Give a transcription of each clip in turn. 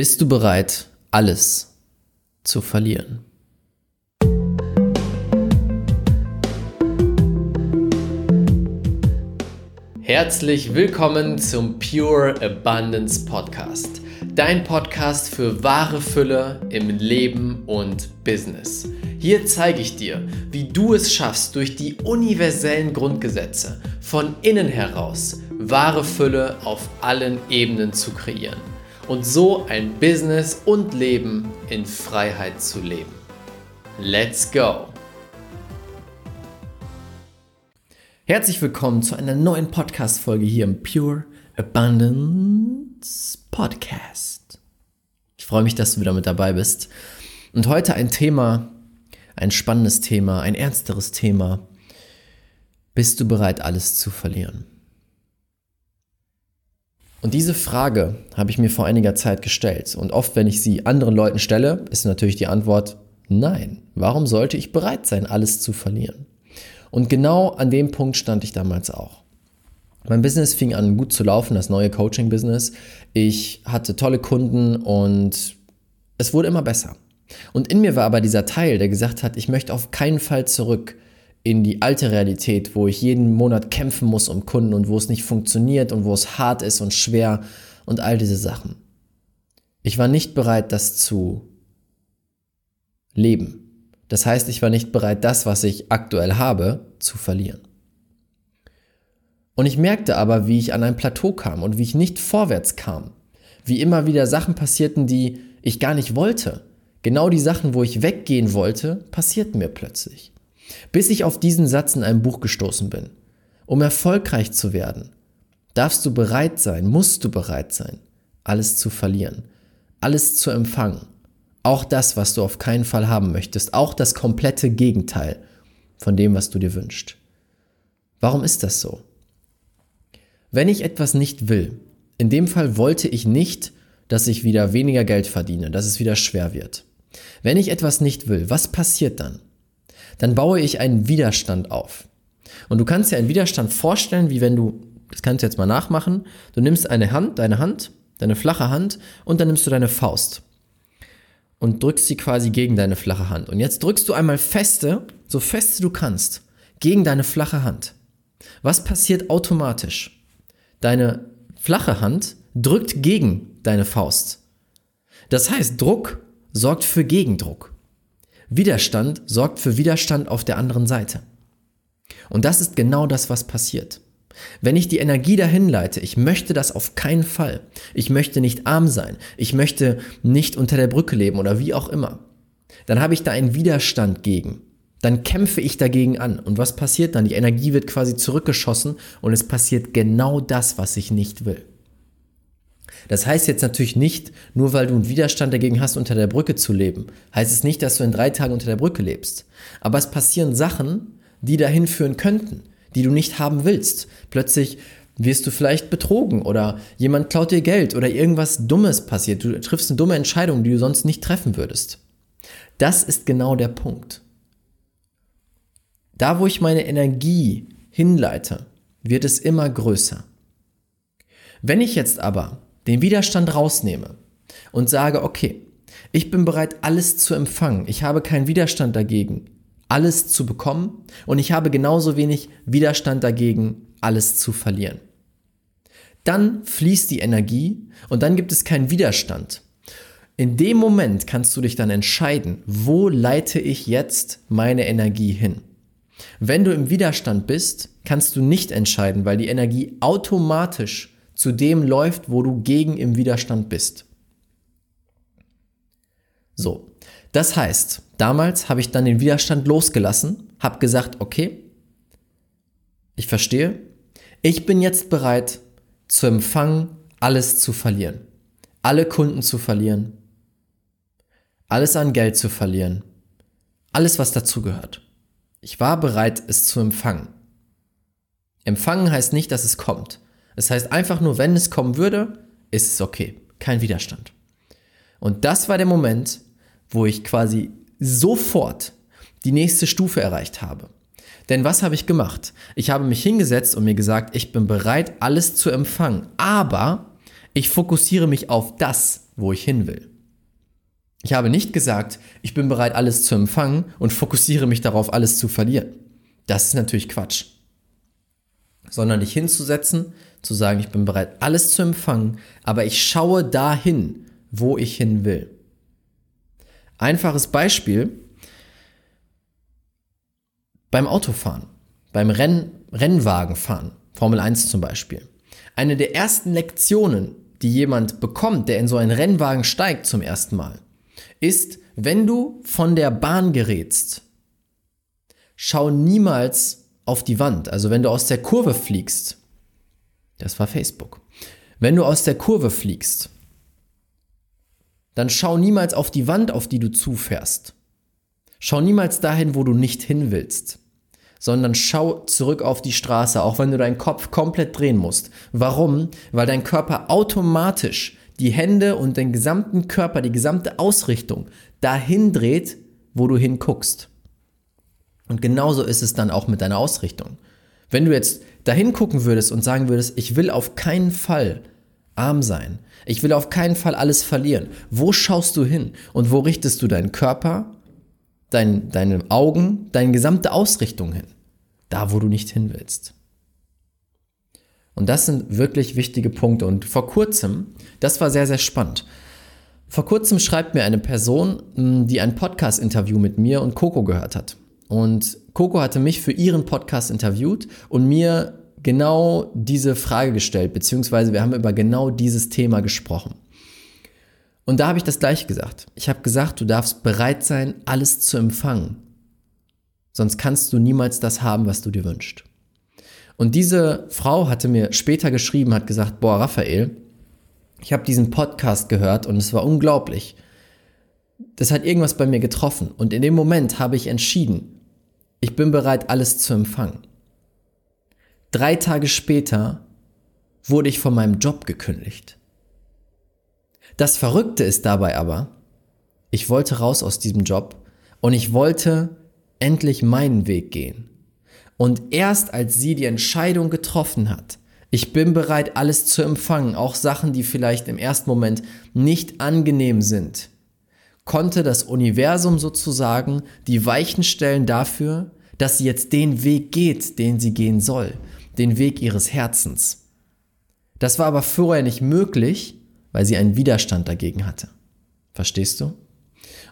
Bist du bereit, alles zu verlieren? Herzlich willkommen zum Pure Abundance Podcast. Dein Podcast für wahre Fülle im Leben und Business. Hier zeige ich dir, wie du es schaffst, durch die universellen Grundgesetze von innen heraus wahre Fülle auf allen Ebenen zu kreieren und so ein Business und Leben in Freiheit zu leben. Let's go! Herzlich willkommen zu einer neuen Podcast-Folge hier im Pure Abundance Podcast. Ich freue mich, dass du wieder mit dabei bist. Und heute ein Thema, ein spannendes Thema, ein ernsteres Thema. Bist du bereit, alles zu verlieren? Und diese Frage habe ich mir vor einiger Zeit gestellt. Und oft, wenn ich sie anderen Leuten stelle, ist natürlich die Antwort nein. Warum sollte ich bereit sein, alles zu verlieren? Und genau an dem Punkt stand ich damals auch. Mein Business fing an gut zu laufen, das neue Coaching-Business. Ich hatte tolle Kunden und es wurde immer besser. Und in mir war aber dieser Teil, der gesagt hat, ich möchte auf keinen Fall zurück in die alte Realität, wo ich jeden Monat kämpfen muss um Kunden und wo es nicht funktioniert und wo es hart ist und schwer und all diese Sachen. Ich war nicht bereit, das zu leben. Das heißt, ich war nicht bereit, das, was ich aktuell habe, zu verlieren. Und ich merkte aber, wie ich an ein Plateau kam und wie ich nicht vorwärts kam. Wie immer wieder Sachen passierten, die ich gar nicht wollte. Genau die Sachen, wo ich weggehen wollte, passierten mir plötzlich. Bis ich auf diesen Satz in einem Buch gestoßen bin. Um erfolgreich zu werden, darfst du bereit sein, musst du bereit sein, alles zu verlieren, alles zu empfangen. Auch das, was du auf keinen Fall haben möchtest, auch das komplette Gegenteil von dem, was du dir wünschst. Warum ist das so? Wenn ich etwas nicht will, in dem Fall wollte ich nicht, dass ich wieder weniger Geld verdiene, dass es wieder schwer wird. Wenn ich etwas nicht will, was passiert dann? Dann baue ich einen Widerstand auf. Und du kannst dir einen Widerstand vorstellen, wie wenn du, das kannst du jetzt mal nachmachen, du nimmst eine Hand, deine Hand, deine flache Hand und dann nimmst du deine Faust und drückst sie quasi gegen deine flache Hand. Und jetzt drückst du einmal feste, so feste du kannst, gegen deine flache Hand. Was passiert automatisch? Deine flache Hand drückt gegen deine Faust. Das heißt, Druck sorgt für Gegendruck. Widerstand sorgt für Widerstand auf der anderen Seite. Und das ist genau das, was passiert. Wenn ich die Energie dahin leite, ich möchte das auf keinen Fall. Ich möchte nicht arm sein. Ich möchte nicht unter der Brücke leben oder wie auch immer. Dann habe ich da einen Widerstand gegen. Dann kämpfe ich dagegen an. Und was passiert dann? Die Energie wird quasi zurückgeschossen und es passiert genau das, was ich nicht will. Das heißt jetzt natürlich nicht, nur weil du einen Widerstand dagegen hast, unter der Brücke zu leben, heißt es nicht, dass du in drei Tagen unter der Brücke lebst. Aber es passieren Sachen, die dahin führen könnten, die du nicht haben willst. Plötzlich wirst du vielleicht betrogen oder jemand klaut dir Geld oder irgendwas Dummes passiert. Du triffst eine dumme Entscheidung, die du sonst nicht treffen würdest. Das ist genau der Punkt. Da, wo ich meine Energie hinleite, wird es immer größer. Wenn ich jetzt aber den Widerstand rausnehme und sage, okay, ich bin bereit, alles zu empfangen. Ich habe keinen Widerstand dagegen, alles zu bekommen und ich habe genauso wenig Widerstand dagegen, alles zu verlieren. Dann fließt die Energie und dann gibt es keinen Widerstand. In dem Moment kannst du dich dann entscheiden, wo leite ich jetzt meine Energie hin. Wenn du im Widerstand bist, kannst du nicht entscheiden, weil die Energie automatisch zu dem läuft, wo du gegen im Widerstand bist. So, das heißt, damals habe ich dann den Widerstand losgelassen, habe gesagt, okay, ich verstehe, ich bin jetzt bereit zu empfangen, alles zu verlieren, alle Kunden zu verlieren, alles an Geld zu verlieren, alles, was dazugehört. Ich war bereit, es zu empfangen. Empfangen heißt nicht, dass es kommt. Das heißt einfach nur, wenn es kommen würde, ist es okay. Kein Widerstand. Und das war der Moment, wo ich quasi sofort die nächste Stufe erreicht habe. Denn was habe ich gemacht? Ich habe mich hingesetzt und mir gesagt, ich bin bereit, alles zu empfangen. Aber ich fokussiere mich auf das, wo ich hin will. Ich habe nicht gesagt, ich bin bereit, alles zu empfangen und fokussiere mich darauf, alles zu verlieren. Das ist natürlich Quatsch. Sondern dich hinzusetzen, zu sagen, ich bin bereit, alles zu empfangen, aber ich schaue dahin, wo ich hin will. Einfaches Beispiel beim Autofahren, beim Renn Rennwagenfahren, Formel 1 zum Beispiel. Eine der ersten Lektionen, die jemand bekommt, der in so einen Rennwagen steigt zum ersten Mal, ist, wenn du von der Bahn gerätst, schau niemals auf die Wand. Also wenn du aus der Kurve fliegst, das war Facebook. Wenn du aus der Kurve fliegst, dann schau niemals auf die Wand, auf die du zufährst. Schau niemals dahin, wo du nicht hin willst, sondern schau zurück auf die Straße, auch wenn du deinen Kopf komplett drehen musst. Warum? Weil dein Körper automatisch die Hände und den gesamten Körper, die gesamte Ausrichtung dahin dreht, wo du hinguckst. Und genauso ist es dann auch mit deiner Ausrichtung. Wenn du jetzt dahin gucken würdest und sagen würdest, ich will auf keinen Fall arm sein, ich will auf keinen Fall alles verlieren, wo schaust du hin und wo richtest du deinen Körper, dein, deine Augen, deine gesamte Ausrichtung hin? Da, wo du nicht hin willst. Und das sind wirklich wichtige Punkte. Und vor kurzem, das war sehr, sehr spannend. Vor kurzem schreibt mir eine Person, hm, die ein Podcast-Interview mit mir und Coco gehört hat. Und Coco hatte mich für ihren Podcast interviewt und mir genau diese Frage gestellt, beziehungsweise wir haben über genau dieses Thema gesprochen. Und da habe ich das gleiche gesagt. Ich habe gesagt, du darfst bereit sein, alles zu empfangen. Sonst kannst du niemals das haben, was du dir wünschst. Und diese Frau hatte mir später geschrieben, hat gesagt, boah, Raphael, ich habe diesen Podcast gehört und es war unglaublich. Das hat irgendwas bei mir getroffen. Und in dem Moment habe ich entschieden, ich bin bereit, alles zu empfangen. Drei Tage später wurde ich von meinem Job gekündigt. Das Verrückte ist dabei aber, ich wollte raus aus diesem Job und ich wollte endlich meinen Weg gehen. Und erst als sie die Entscheidung getroffen hat, ich bin bereit, alles zu empfangen, auch Sachen, die vielleicht im ersten Moment nicht angenehm sind, konnte das Universum sozusagen die Weichen stellen dafür, dass sie jetzt den Weg geht, den sie gehen soll, den Weg ihres Herzens. Das war aber vorher nicht möglich, weil sie einen Widerstand dagegen hatte. Verstehst du?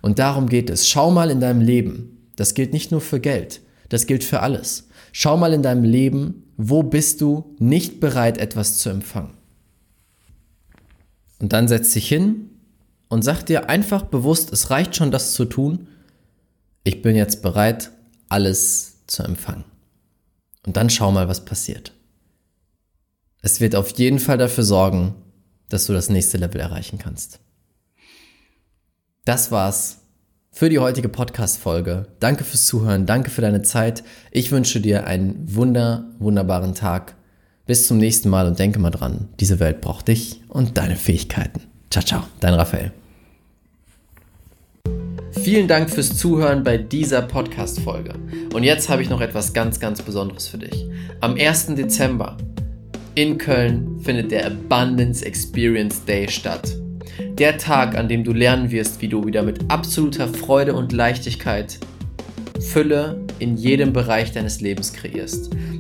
Und darum geht es. Schau mal in deinem Leben. Das gilt nicht nur für Geld, das gilt für alles. Schau mal in deinem Leben, wo bist du nicht bereit, etwas zu empfangen. Und dann setz dich hin und sag dir einfach bewusst, es reicht schon, das zu tun. Ich bin jetzt bereit, alles zu empfangen. Und dann schau mal, was passiert. Es wird auf jeden Fall dafür sorgen, dass du das nächste Level erreichen kannst. Das war's für die heutige Podcast-Folge. Danke fürs Zuhören, danke für deine Zeit. Ich wünsche dir einen wunder, wunderbaren Tag. Bis zum nächsten Mal und denke mal dran, diese Welt braucht dich und deine Fähigkeiten. Ciao, ciao, dein Raphael. Vielen Dank fürs Zuhören bei dieser Podcast-Folge. Und jetzt habe ich noch etwas ganz, ganz Besonderes für dich. Am 1. Dezember in Köln findet der Abundance Experience Day statt. Der Tag, an dem du lernen wirst, wie du wieder mit absoluter Freude und Leichtigkeit Fülle in jedem Bereich deines Lebens kreierst.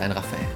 Dein Raphael.